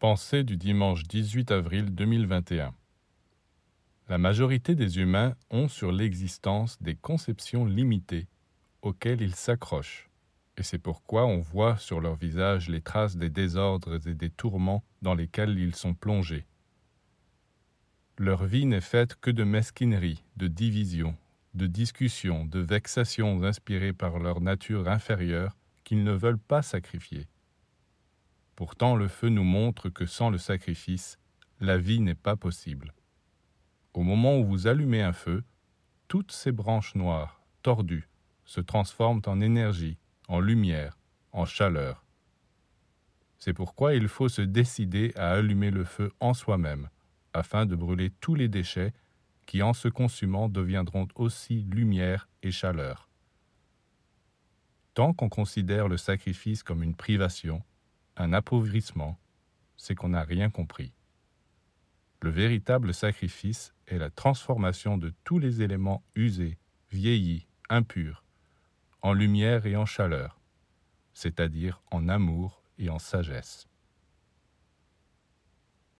Pensée du dimanche 18 avril 2021 La majorité des humains ont sur l'existence des conceptions limitées auxquelles ils s'accrochent, et c'est pourquoi on voit sur leur visage les traces des désordres et des tourments dans lesquels ils sont plongés. Leur vie n'est faite que de mesquinerie, de division, de discussions, de vexations inspirées par leur nature inférieure qu'ils ne veulent pas sacrifier. Pourtant le feu nous montre que sans le sacrifice, la vie n'est pas possible. Au moment où vous allumez un feu, toutes ces branches noires, tordues, se transforment en énergie, en lumière, en chaleur. C'est pourquoi il faut se décider à allumer le feu en soi-même, afin de brûler tous les déchets qui, en se consumant, deviendront aussi lumière et chaleur. Tant qu'on considère le sacrifice comme une privation, un appauvrissement, c'est qu'on n'a rien compris. Le véritable sacrifice est la transformation de tous les éléments usés, vieillis, impurs, en lumière et en chaleur, c'est-à-dire en amour et en sagesse.